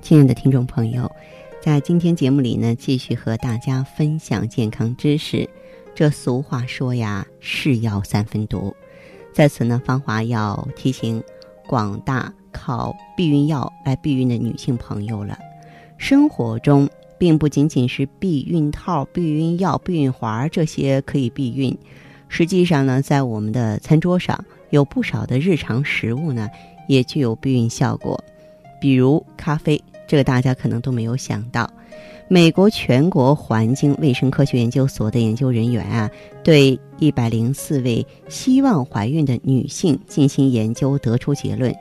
亲爱的听众朋友，在今天节目里呢，继续和大家分享健康知识。这俗话说呀，是药三分毒。在此呢，芳华要提醒广大靠避孕药来避孕的女性朋友了。生活中并不仅仅是避孕套、避孕药、避孕环这些可以避孕，实际上呢，在我们的餐桌上有不少的日常食物呢，也具有避孕效果，比如咖啡。这个大家可能都没有想到，美国全国环境卫生科学研究所的研究人员啊，对一百零四位希望怀孕的女性进行研究，得出结论：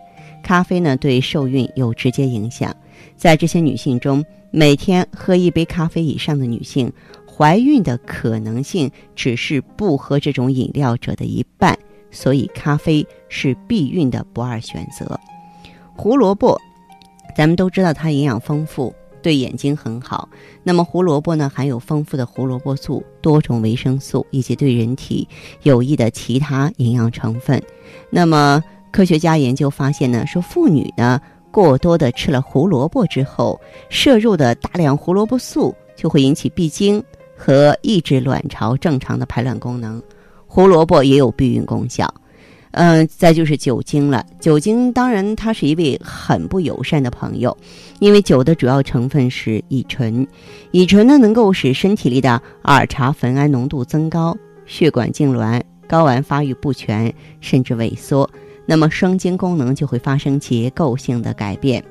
咖啡呢对受孕有直接影响。在这些女性中，每天喝一杯咖啡以上的女性，怀孕的可能性只是不喝这种饮料者的一半。所以，咖啡是避孕的不二选择。胡萝卜。咱们都知道它营养丰富，对眼睛很好。那么胡萝卜呢，含有丰富的胡萝卜素、多种维生素以及对人体有益的其他营养成分。那么科学家研究发现呢，说妇女呢过多的吃了胡萝卜之后，摄入的大量胡萝卜素就会引起闭经和抑制卵巢正常的排卵功能。胡萝卜也有避孕功效。嗯，再就是酒精了。酒精当然它是一位很不友善的朋友，因为酒的主要成分是乙醇，乙醇呢能够使身体里的二茶酚胺浓度增高，血管痉挛、睾丸发育不全甚至萎缩，那么生精功能就会发生结构性的改变。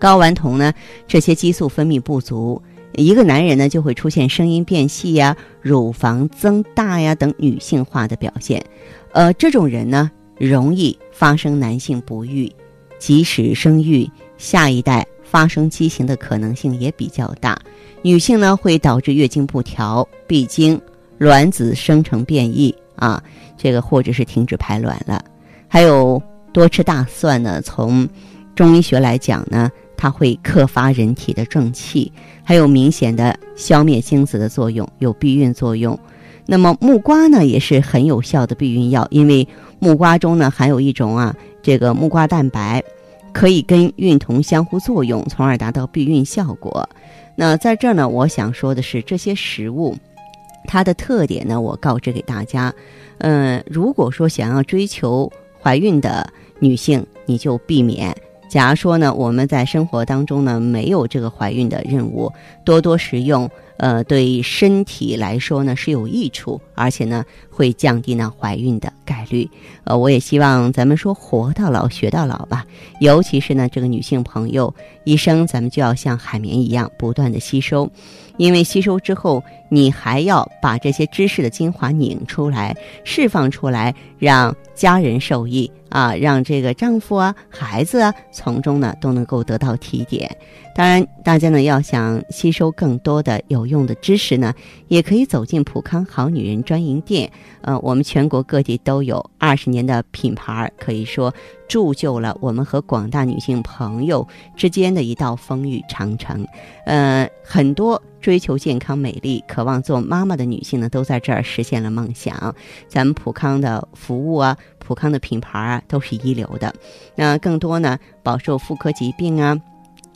睾丸酮呢这些激素分泌不足，一个男人呢就会出现声音变细呀、乳房增大呀等女性化的表现。呃，这种人呢，容易发生男性不育，即使生育，下一代发生畸形的可能性也比较大。女性呢，会导致月经不调、闭经、卵子生成变异啊，这个或者是停止排卵了。还有多吃大蒜呢，从中医学来讲呢，它会克发人体的正气，还有明显的消灭精子的作用，有避孕作用。那么木瓜呢也是很有效的避孕药，因为木瓜中呢含有一种啊这个木瓜蛋白，可以跟孕酮相互作用，从而达到避孕效果。那在这儿呢，我想说的是这些食物，它的特点呢，我告知给大家。嗯，如果说想要追求怀孕的女性，你就避免。假如说呢，我们在生活当中呢没有这个怀孕的任务，多多食用。呃，对身体来说呢是有益处，而且呢会降低呢怀孕的概率。呃，我也希望咱们说活到老学到老吧，尤其是呢这个女性朋友，一生咱们就要像海绵一样不断的吸收，因为吸收之后，你还要把这些知识的精华拧出来，释放出来，让家人受益啊，让这个丈夫啊、孩子啊从中呢都能够得到提点。当然，大家呢要想吸收更多的有用的知识呢，也可以走进普康好女人专营店。呃，我们全国各地都有二十年的品牌，可以说铸就了我们和广大女性朋友之间的一道风雨长城。呃，很多追求健康美丽、渴望做妈妈的女性呢，都在这儿实现了梦想。咱们普康的服务啊，普康的品牌啊，都是一流的。那更多呢，饱受妇科疾病啊。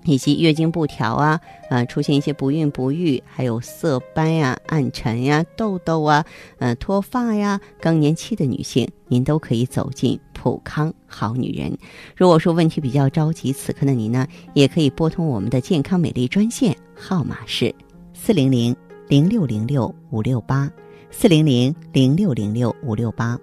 以及月经不调啊，呃，出现一些不孕不育，还有色斑呀、暗沉呀、痘痘啊，呃，脱发呀，更年期的女性，您都可以走进普康好女人。如果说问题比较着急，此刻的你呢，也可以拨通我们的健康美丽专线，号码是四零零零六零六五六八四零零零六零六五六八。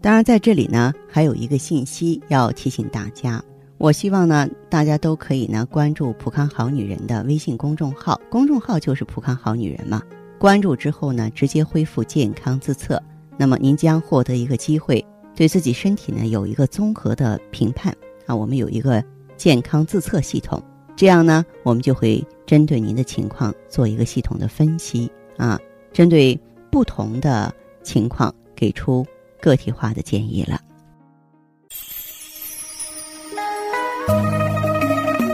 当然，在这里呢，还有一个信息要提醒大家。我希望呢，大家都可以呢关注“普康好女人”的微信公众号，公众号就是“普康好女人”嘛。关注之后呢，直接恢复健康自测，那么您将获得一个机会，对自己身体呢有一个综合的评判啊。我们有一个健康自测系统，这样呢，我们就会针对您的情况做一个系统的分析啊，针对不同的情况给出个体化的建议了。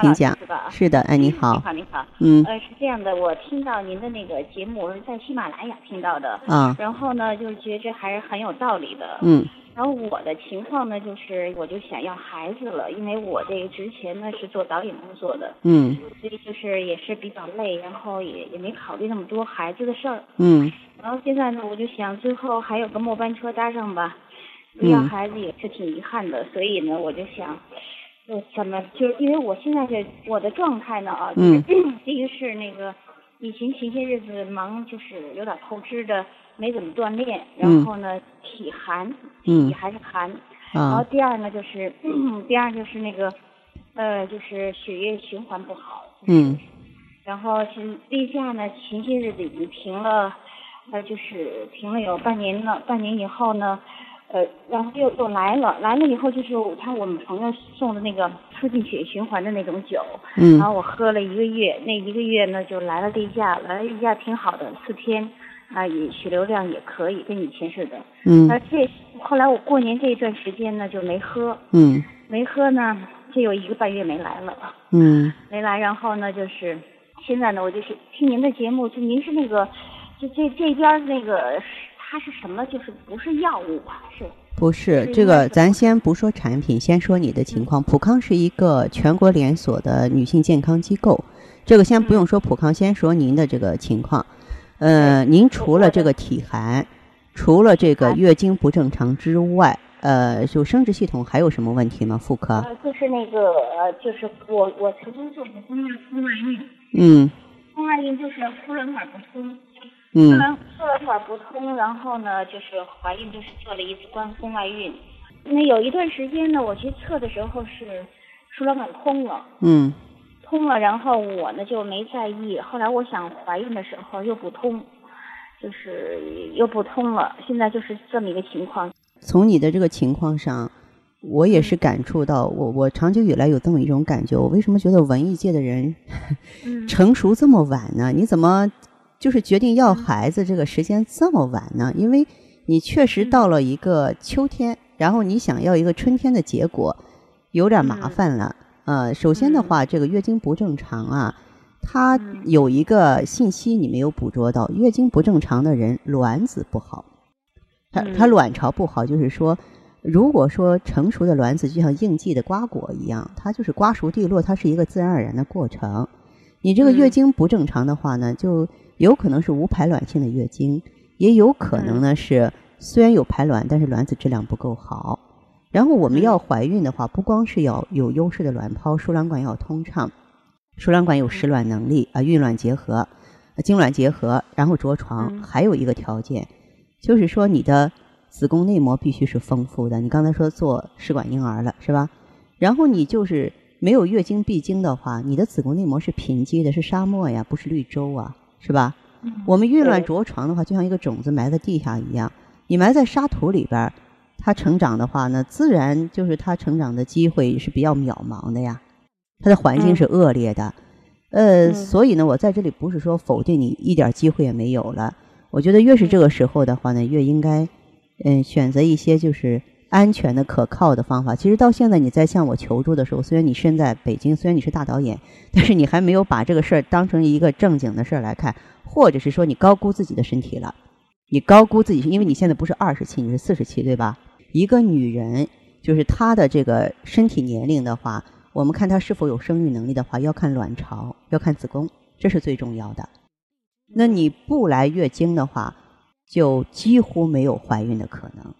请讲，是吧？是的，哎，你好，你好，你好，嗯，呃，是这样的，我听到您的那个节目，我是在喜马拉雅听到的，啊，然后呢，就是觉得还是很有道理的，嗯，然后我的情况呢，就是我就想要孩子了，因为我这个之前呢是做导演工作的，嗯，所以就是也是比较累，然后也也没考虑那么多孩子的事儿，嗯，然后现在呢，我就想最后还有个末班车搭上吧，要孩子也是挺遗憾的，所以呢，我就想。呃，怎么就是因为我现在这我的状态呢啊，就是第一个是那个以前前些日子忙，就是有点透支的，没怎么锻炼，然后呢体寒，体还是寒，然后第二呢就是第二就是那个呃就是血液循环不好，嗯，然后是例假呢前些日子已经停了，呃就是停了有半年了，半年以后呢。呃，然后又又来了，来了以后就是他我们朋友送的那个促进血液循环的那种酒，嗯，然后我喝了一个月，那一个月呢就来了例假，来了例假挺好的，四天，啊也血流量也可以，跟以前似的，嗯，而这后来我过年这一段时间呢就没喝，嗯，没喝呢，这有一个半月没来了，嗯，没来，然后呢就是现在呢我就是听您的节目，就您是那个，就这这边那个。它是什么？就是不是药物吧？是？不是这个，咱先不说产品，先说你的情况。普康是一个全国连锁的女性健康机构，这个先不用说普康，先说您的这个情况。呃，您除了这个体寒，除了这个月经不正常之外，呃，就生殖系统还有什么问题吗？妇科？呃，就是那个，呃，就是我我曾经做过宫外宫外孕。嗯。宫外孕就是输卵管不通。输卵管不通，然后呢，就是怀孕，就是做了一次宫宫外孕。那有一段时间呢，我去测的时候是输卵管通了。嗯，通了，然后我呢就没在意。后来我想怀孕的时候又不通，就是又不通了。现在就是这么一个情况。从你的这个情况上，我也是感触到，我我长久以来有这么一种感觉。我为什么觉得文艺界的人 成熟这么晚呢？你怎么？就是决定要孩子这个时间这么晚呢？因为你确实到了一个秋天，然后你想要一个春天的结果，有点麻烦了。呃，首先的话，这个月经不正常啊，它有一个信息你没有捕捉到：月经不正常的人卵子不好，它它卵巢不好，就是说，如果说成熟的卵子就像应季的瓜果一样，它就是瓜熟蒂落，它是一个自然而然的过程。你这个月经不正常的话呢，就有可能是无排卵性的月经，也有可能呢是虽然有排卵，但是卵子质量不够好。然后我们要怀孕的话，不光是要有优势的卵泡，输卵管要通畅，输卵管有实卵能力啊，孕卵结合，精卵结合，然后着床，还有一个条件，就是说你的子宫内膜必须是丰富的。你刚才说做试管婴儿了是吧？然后你就是没有月经闭经的话，你的子宫内膜是贫瘠的，是沙漠呀，不是绿洲啊。是吧？我们孕乱着床的话，就像一个种子埋在地下一样，你埋在沙土里边，它成长的话呢，自然就是它成长的机会是比较渺茫的呀，它的环境是恶劣的，呃，所以呢，我在这里不是说否定你一点机会也没有了，我觉得越是这个时候的话呢，越应该嗯选择一些就是安全的、可靠的方法。其实到现在你在向我求助的时候，虽然你身在北京，虽然你是大导演，但是你还没有把这个事儿当成一个正经的事儿来看，或者是说你高估自己的身体了。你高估自己，因为你现在不是二十七，你是四十七，对吧？一个女人，就是她的这个身体年龄的话，我们看她是否有生育能力的话，要看卵巢，要看子宫，这是最重要的。那你不来月经的话，就几乎没有怀孕的可能。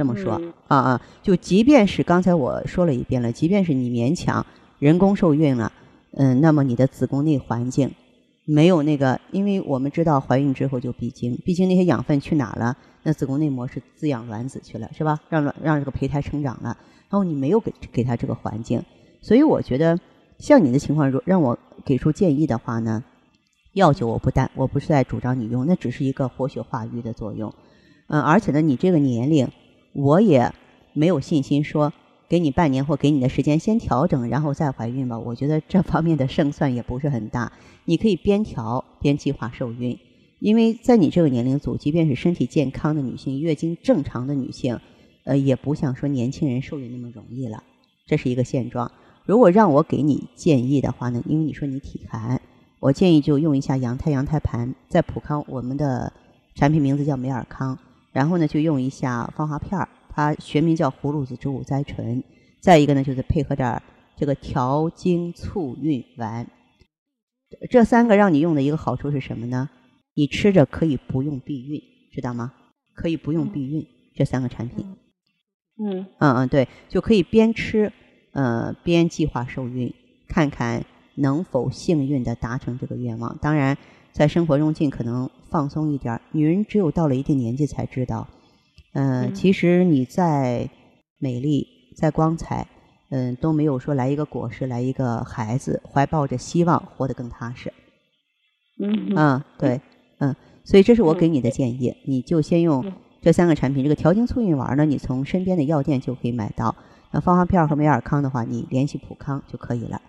这么说啊啊，就即便是刚才我说了一遍了，即便是你勉强人工受孕了，嗯，那么你的子宫内环境。没有那个，因为我们知道怀孕之后就闭经，闭经那些养分去哪了？那子宫内膜是滋养卵子去了，是吧？让卵让这个胚胎成长了。然后你没有给给他这个环境，所以我觉得像你的情况，如让我给出建议的话呢，药酒我不但，我不是在主张你用，那只是一个活血化瘀的作用。嗯，而且呢，你这个年龄，我也没有信心说。给你半年或给你的时间先调整，然后再怀孕吧。我觉得这方面的胜算也不是很大。你可以边调边计划受孕，因为在你这个年龄组，即便是身体健康的女性、月经正常的女性，呃，也不像说年轻人受孕那么容易了。这是一个现状。如果让我给你建议的话呢，因为你说你体寒，我建议就用一下羊胎羊胎盘，在普康我们的产品名字叫美尔康，然后呢就用一下芳华片儿。它学名叫葫芦籽植物甾醇，再一个呢，就是配合点这个调经促孕丸。这三个让你用的一个好处是什么呢？你吃着可以不用避孕，知道吗？可以不用避孕，这三个产品。嗯嗯嗯，对，就可以边吃呃边计划受孕，看看能否幸运的达成这个愿望。当然，在生活中尽可能放松一点。女人只有到了一定年纪才知道。嗯，其实你再美丽、再光彩，嗯，都没有说来一个果实，来一个孩子，怀抱着希望，活得更踏实。嗯嗯，对，嗯，所以这是我给你的建议，你就先用这三个产品。这个调经促孕丸呢，你从身边的药店就可以买到。那芳华片和美尔康的话，你联系普康就可以了。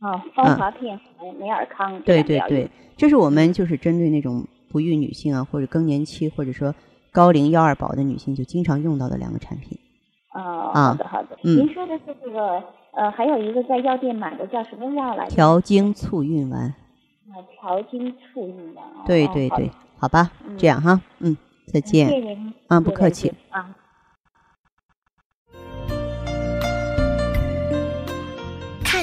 哦，芳华片和美尔康。对对对，这是我们就是针对那种不育女性啊，或者更年期，或者说。高龄幺二宝的女性就经常用到的两个产品。哦，好的好的。嗯，您说的是这个呃，还有一个在药店买的叫什么药来着？调经促孕丸。啊，调经促孕丸。对对对，好吧，这样哈，嗯，再见。谢谢您。啊，不客气。啊。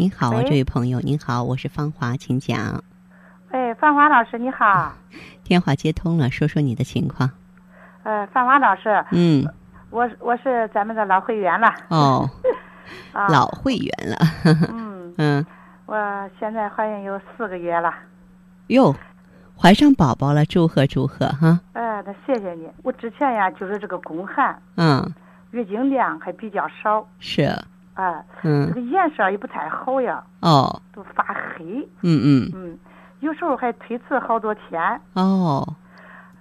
您好，这位朋友，您好，我是芳华，请讲。哎，芳华老师，你好。电话接通了，说说你的情况。呃，芳华老师。嗯。我我是咱们的老会员了。哦。老会员了。嗯。嗯。我现在怀孕有四个月了。哟，怀上宝宝了，祝贺祝贺哈。哎，那谢谢你。我之前呀，就是这个宫寒。嗯。月经量还比较少。是。哎，嗯，这个颜色也不太好呀，哦，都发黑，嗯嗯嗯，有时候还推迟好多天，哦，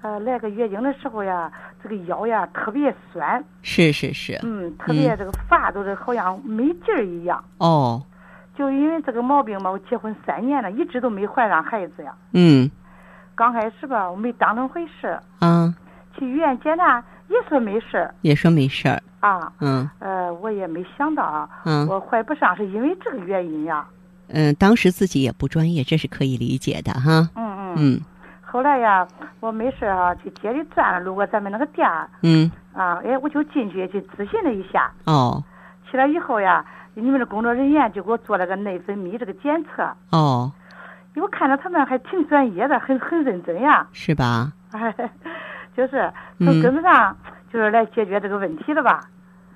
呃，来个月经的时候呀，这个腰呀特别酸，是是是，嗯，特别这个发都是好像没劲儿一样，哦，就因为这个毛病嘛，我结婚三年了，一直都没怀上孩子呀，嗯，刚开始吧，我没当成回事。啊。去医院检查也说没事也说没事儿。啊。嗯。呃，我也没想到啊，嗯，我怀不上是因为这个原因呀。嗯，当时自己也不专业，这是可以理解的哈。嗯嗯。嗯。后来呀，我没事啊，去街里转，路过咱们那个店。嗯。啊，哎，我就进去去咨询了一下。哦。去了以后呀，你们的工作人员就给我做了个内分泌这个检测。哦。我看着他们还挺专业的，很很认真呀。是吧？哎，就是从根子上就是来解决这个问题的吧。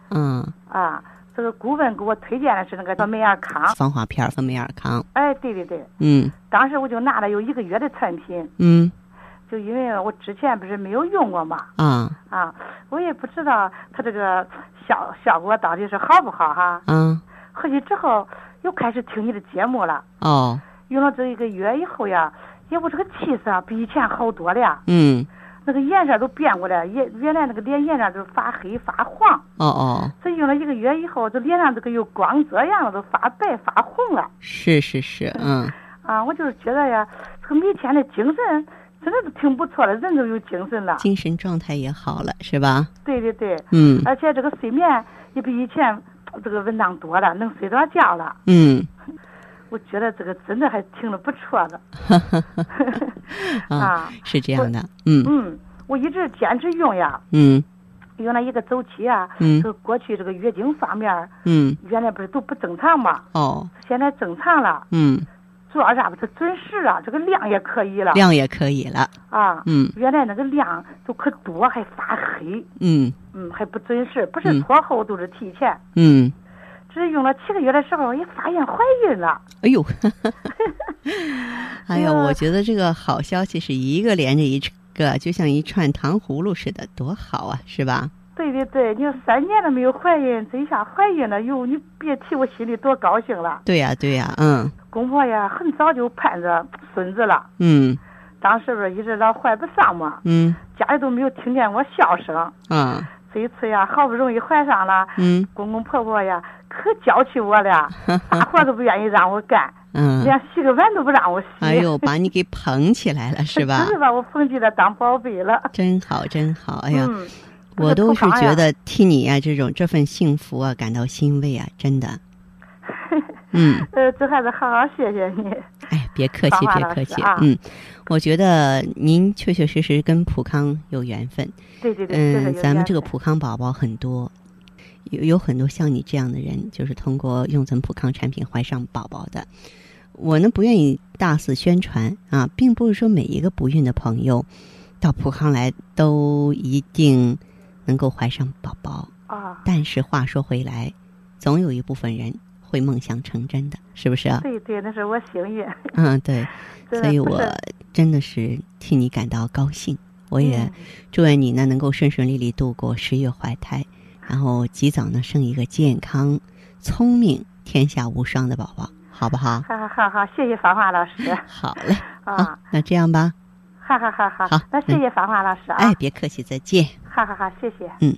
嗯。啊。这个顾问给我推荐的是那个叫美尔康防滑片，和美尔康。哎，对对对。嗯。当时我就拿了有一个月的产品。嗯。就因为我之前不是没有用过嘛。啊。啊，我也不知道它这个效效果到底是好不好哈。嗯。回去之后又开始听你的节目了。哦。用了这一个月以后呀，也我这个气色比以前好多了。嗯。那个颜色都变过来，原原来那个脸颜色都发黑发黄。哦哦。这用了一个月以后，这脸上这个有光泽样了，都发白发红了。是是是，嗯。啊，我就是觉得呀，这个每天的精神真的是挺不错的，人都有精神了。精神状态也好了，是吧？对对对。嗯。而且这个睡眠也比以前这个稳当多了，能睡着觉了。嗯。我觉得这个真的还挺的不错的。啊，是这样的，嗯。嗯，我一直坚持用呀。嗯。用了一个周期啊。嗯。这过去这个月经方面。嗯。原来不是都不正常嘛。哦。现在正常了。嗯。主要啥不是准时啊？这个量也可以了。量也可以了。啊。嗯。原来那个量都可多，还发黑。嗯。嗯，还不准时，不是拖后都是提前。嗯。只是用了七个月的时候，也发现怀孕了。哎呦，哎呀，我觉得这个好消息是一个连着一个，就像一串糖葫芦似的，多好啊，是吧？对对对，你说三年都没有怀孕，这一下怀孕了，哟，你别提我心里多高兴了。对呀对呀，嗯。公婆呀，很早就盼着孙子了。嗯。当时不是一直老怀不上嘛。嗯。家里都没有听见我笑声。啊。这一次呀，好不容易怀上了。嗯。公公婆婆呀。可娇气我了，啥活都不愿意让我干，嗯，连洗个碗都不让我洗。哎呦，把你给捧起来了 是吧？是把我捧起来当宝贝了。真好，真好！哎呀，我都是觉得替你啊，这种这份幸福啊，感到欣慰啊，真的。嗯。呃，这还是好好谢谢你。哎，别客气，别客气。嗯，我觉得您确确实实跟普康有缘分。对对对。嗯，咱们这个普康宝宝很多。有有很多像你这样的人，就是通过用咱普康产品怀上宝宝的。我呢不愿意大肆宣传啊，并不是说每一个不孕的朋友到普康来都一定能够怀上宝宝啊。但是话说回来，总有一部分人会梦想成真的，是不是啊？对对，那是我幸运。嗯，对，所以我真的是替你感到高兴。我也祝愿你呢能够顺顺利利度过十月怀胎。然后及早呢生一个健康、聪明、天下无双的宝宝，好不好？好好好好，谢谢芳华老师。好嘞，啊，那这样吧。好好好好，好，那谢谢芳华老师啊。哎，别客气，再见。好好好，谢谢。嗯。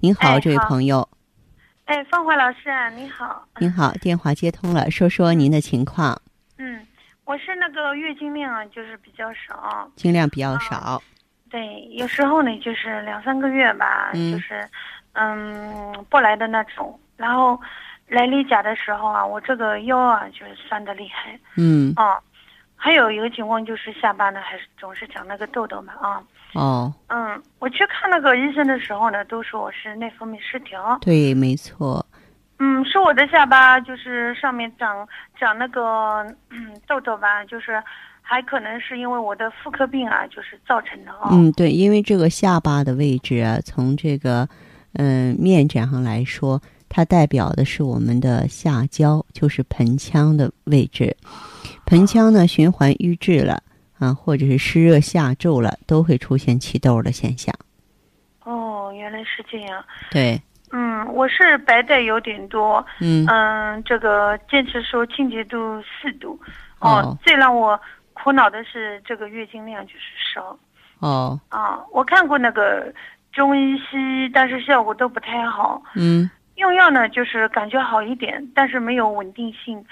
您好，这位朋友。哎，芳华老师，你好。您好，电话接通了，说说您的情况。嗯。我是那个月经量就是比较少，经量比较少，对，有时候呢就是两三个月吧，就是嗯不来的那种。然后来例假的时候啊，我这个腰啊就是酸的厉害，嗯，哦，还有一个情况就是下巴呢还是总是长那个痘痘嘛啊，哦，嗯，我去看那个医生的时候呢，都说我是内分泌失调，对，没错。嗯，是我的下巴，就是上面长长那个嗯痘痘吧，就是还可能是因为我的妇科病啊，就是造成的啊。嗯，对，因为这个下巴的位置啊，从这个嗯面诊上来说，它代表的是我们的下焦，就是盆腔的位置。盆腔呢循环瘀滞了啊，或者是湿热下注了，都会出现起痘的现象。哦，原来是这样。对。嗯，我是白带有点多。嗯。嗯，这个坚持说清洁度四度。哦。最让我苦恼的是这个月经量就是少。哦。啊，我看过那个中医西医，但是效果都不太好。嗯。用药呢，就是感觉好一点，但是没有稳定性。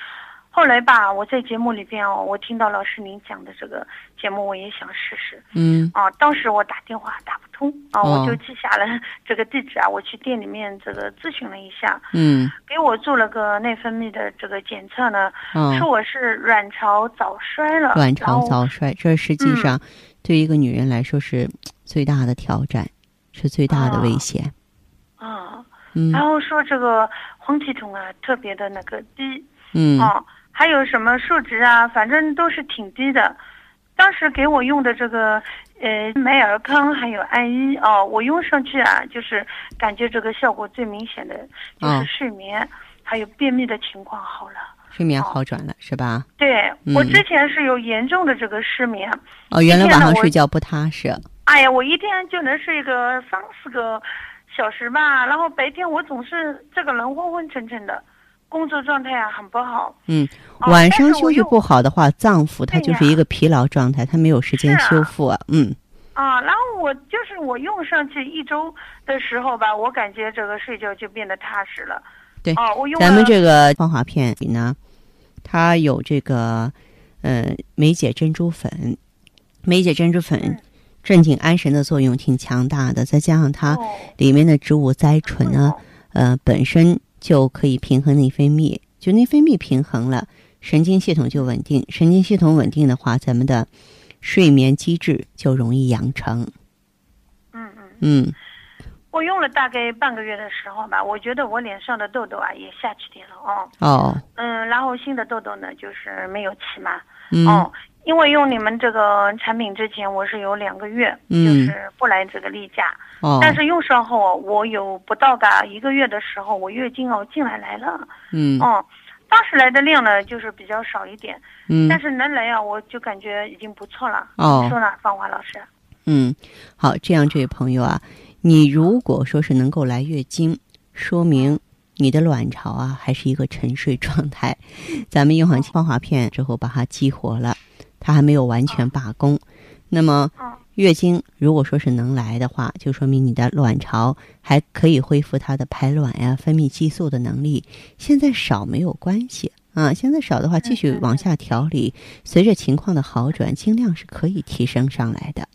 后来吧，我在节目里边哦，我听到老师您讲的这个节目，我也想试试。嗯。啊，当时我打电话打不通啊，我就记下了这个地址啊，我去店里面这个咨询了一下。嗯。给我做了个内分泌的这个检测呢，说我是卵巢早衰了。卵巢早衰，这实际上对一个女人来说是最大的挑战，是最大的危险。啊。嗯。然后说这个黄体酮啊，特别的那个低。嗯。哦。还有什么数值啊？反正都是挺低的。当时给我用的这个，呃，美尔康还有艾依哦，我用上去啊，就是感觉这个效果最明显的就是睡眠，还有便秘的情况好了。睡眠好转了是吧？对，我之前是有严重的这个失眠。哦，原来晚上睡觉不踏实。哎呀，我一天就能睡个三四个小时吧，然后白天我总是这个人昏昏沉沉的。工作状态啊很不好。嗯，晚上休息不好的话，脏腑它就是一个疲劳状态，它没有时间修复啊。嗯。啊，然后我就是我用上去一周的时候吧，我感觉这个睡觉就变得踏实了。对。哦，我用咱们这个芳华片里呢，它有这个呃梅解珍珠粉，梅解珍珠粉镇静安神的作用挺强大的，再加上它里面的植物甾醇呢，呃本身。就可以平衡内分泌，就内分泌平衡了，神经系统就稳定。神经系统稳定的话，咱们的睡眠机制就容易养成。嗯嗯嗯，我用了大概半个月的时候吧，我觉得我脸上的痘痘啊也下去点了哦。哦。嗯，然后新的痘痘呢，就是没有起嘛。嗯。哦，因为用你们这个产品之前，我是有两个月，就是不来这个例假。哦，但是用上后，我有不到个一个月的时候，我月经哦进来来了。嗯。哦，当时来的量呢，就是比较少一点。嗯。但是能来啊，我就感觉已经不错了。哦。你说呢，芳华老师？嗯，好，这样这位朋友啊，你如果说是能够来月经，说明你的卵巢啊还是一个沉睡状态。咱们用上芳华片之后，把它激活了，它还没有完全罢工。那么。月经如果说是能来的话，就说明你的卵巢还可以恢复它的排卵呀、分泌激素的能力。现在少没有关系啊，现在少的话继续往下调理，随着情况的好转，经量是可以提升上来的。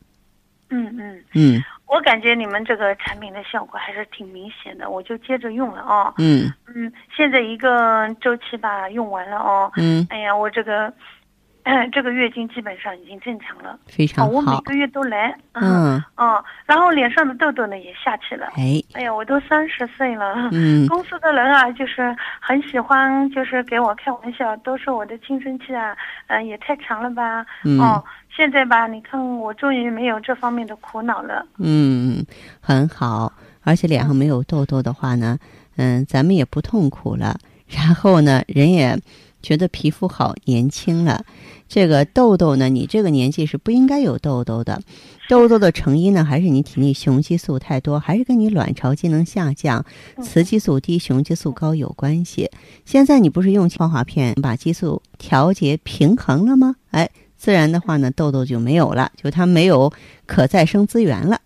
嗯嗯嗯，我感觉你们这个产品的效果还是挺明显的，我就接着用了哦。嗯嗯，现在一个周期吧用完了哦。嗯，哎呀，我这个。这个月经基本上已经正常了，非常好。我每个月都来，嗯嗯，然后脸上的痘痘呢也下去了。哎，哎呀，我都三十岁了，嗯，公司的人啊，就是很喜欢，就是给我开玩笑，都说我的青春期啊，嗯，也太长了吧。哦，现在吧，你看我终于没有这方面的苦恼了。嗯，很好，而且脸上没有痘痘的话呢，嗯，咱们也不痛苦了，然后呢，人也。觉得皮肤好年轻了，这个痘痘呢，你这个年纪是不应该有痘痘的。痘痘的成因呢，还是你体内雄激素太多，还是跟你卵巢机能下降、雌激素低、雄激素高有关系。现在你不是用芳华片把激素调节平衡了吗？哎，自然的话呢，痘痘就没有了，就它没有可再生资源了。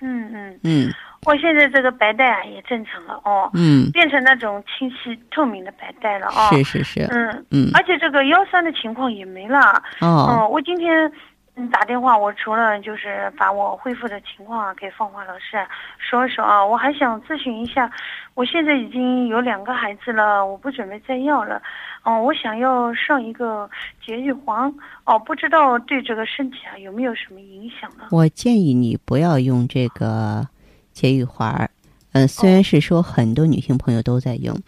嗯嗯嗯。我现在这个白带啊也正常了哦，嗯，变成那种清晰透明的白带了哦，是是是，嗯。嗯，而且这个腰酸的情况也没了。哦，嗯，我今天嗯打电话，我除了就是把我恢复的情况啊给芳华老师说一说啊，我还想咨询一下，我现在已经有两个孩子了，我不准备再要了，哦，我想要上一个节育环，哦，不知道对这个身体啊有没有什么影响呢？我建议你不要用这个。节育环儿，嗯，虽然是说很多女性朋友都在用，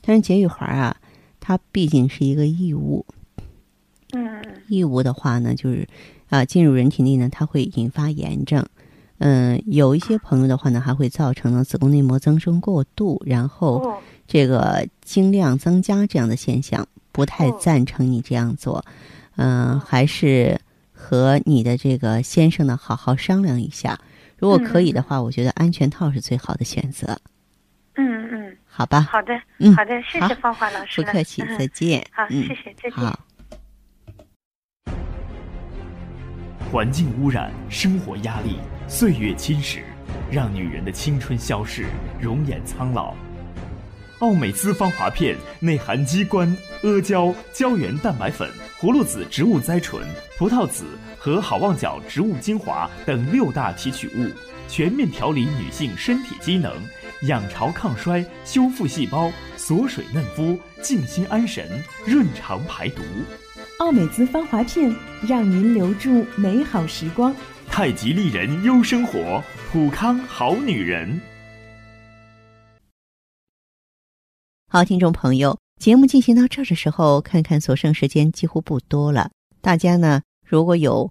但是节育环儿啊，它毕竟是一个异物。嗯，异物的话呢，就是啊，进入人体内呢，它会引发炎症。嗯，有一些朋友的话呢，还会造成呢子宫内膜增生过度，然后这个经量增加这样的现象。不太赞成你这样做。嗯，还是和你的这个先生呢好好商量一下。如果可以的话，我觉得安全套是最好的选择。嗯嗯，好吧。好的，嗯，好的，谢谢芳华老师。不客气，再见。好，谢谢，再见。好。环境污染、生活压力、岁月侵蚀，让女人的青春消逝，容颜苍老。奥美姿芳华片内含鸡冠、阿胶、胶原蛋白粉、葫芦籽植物甾醇、葡萄籽和好望角植物精华等六大提取物，全面调理女性身体机能，养巢抗衰，修复细胞，锁水嫩肤，静心安神，润肠排毒。奥美姿芳华片，让您留住美好时光。太极丽人优生活，普康好女人。好，听众朋友，节目进行到这儿的时候，看看所剩时间几乎不多了。大家呢，如果有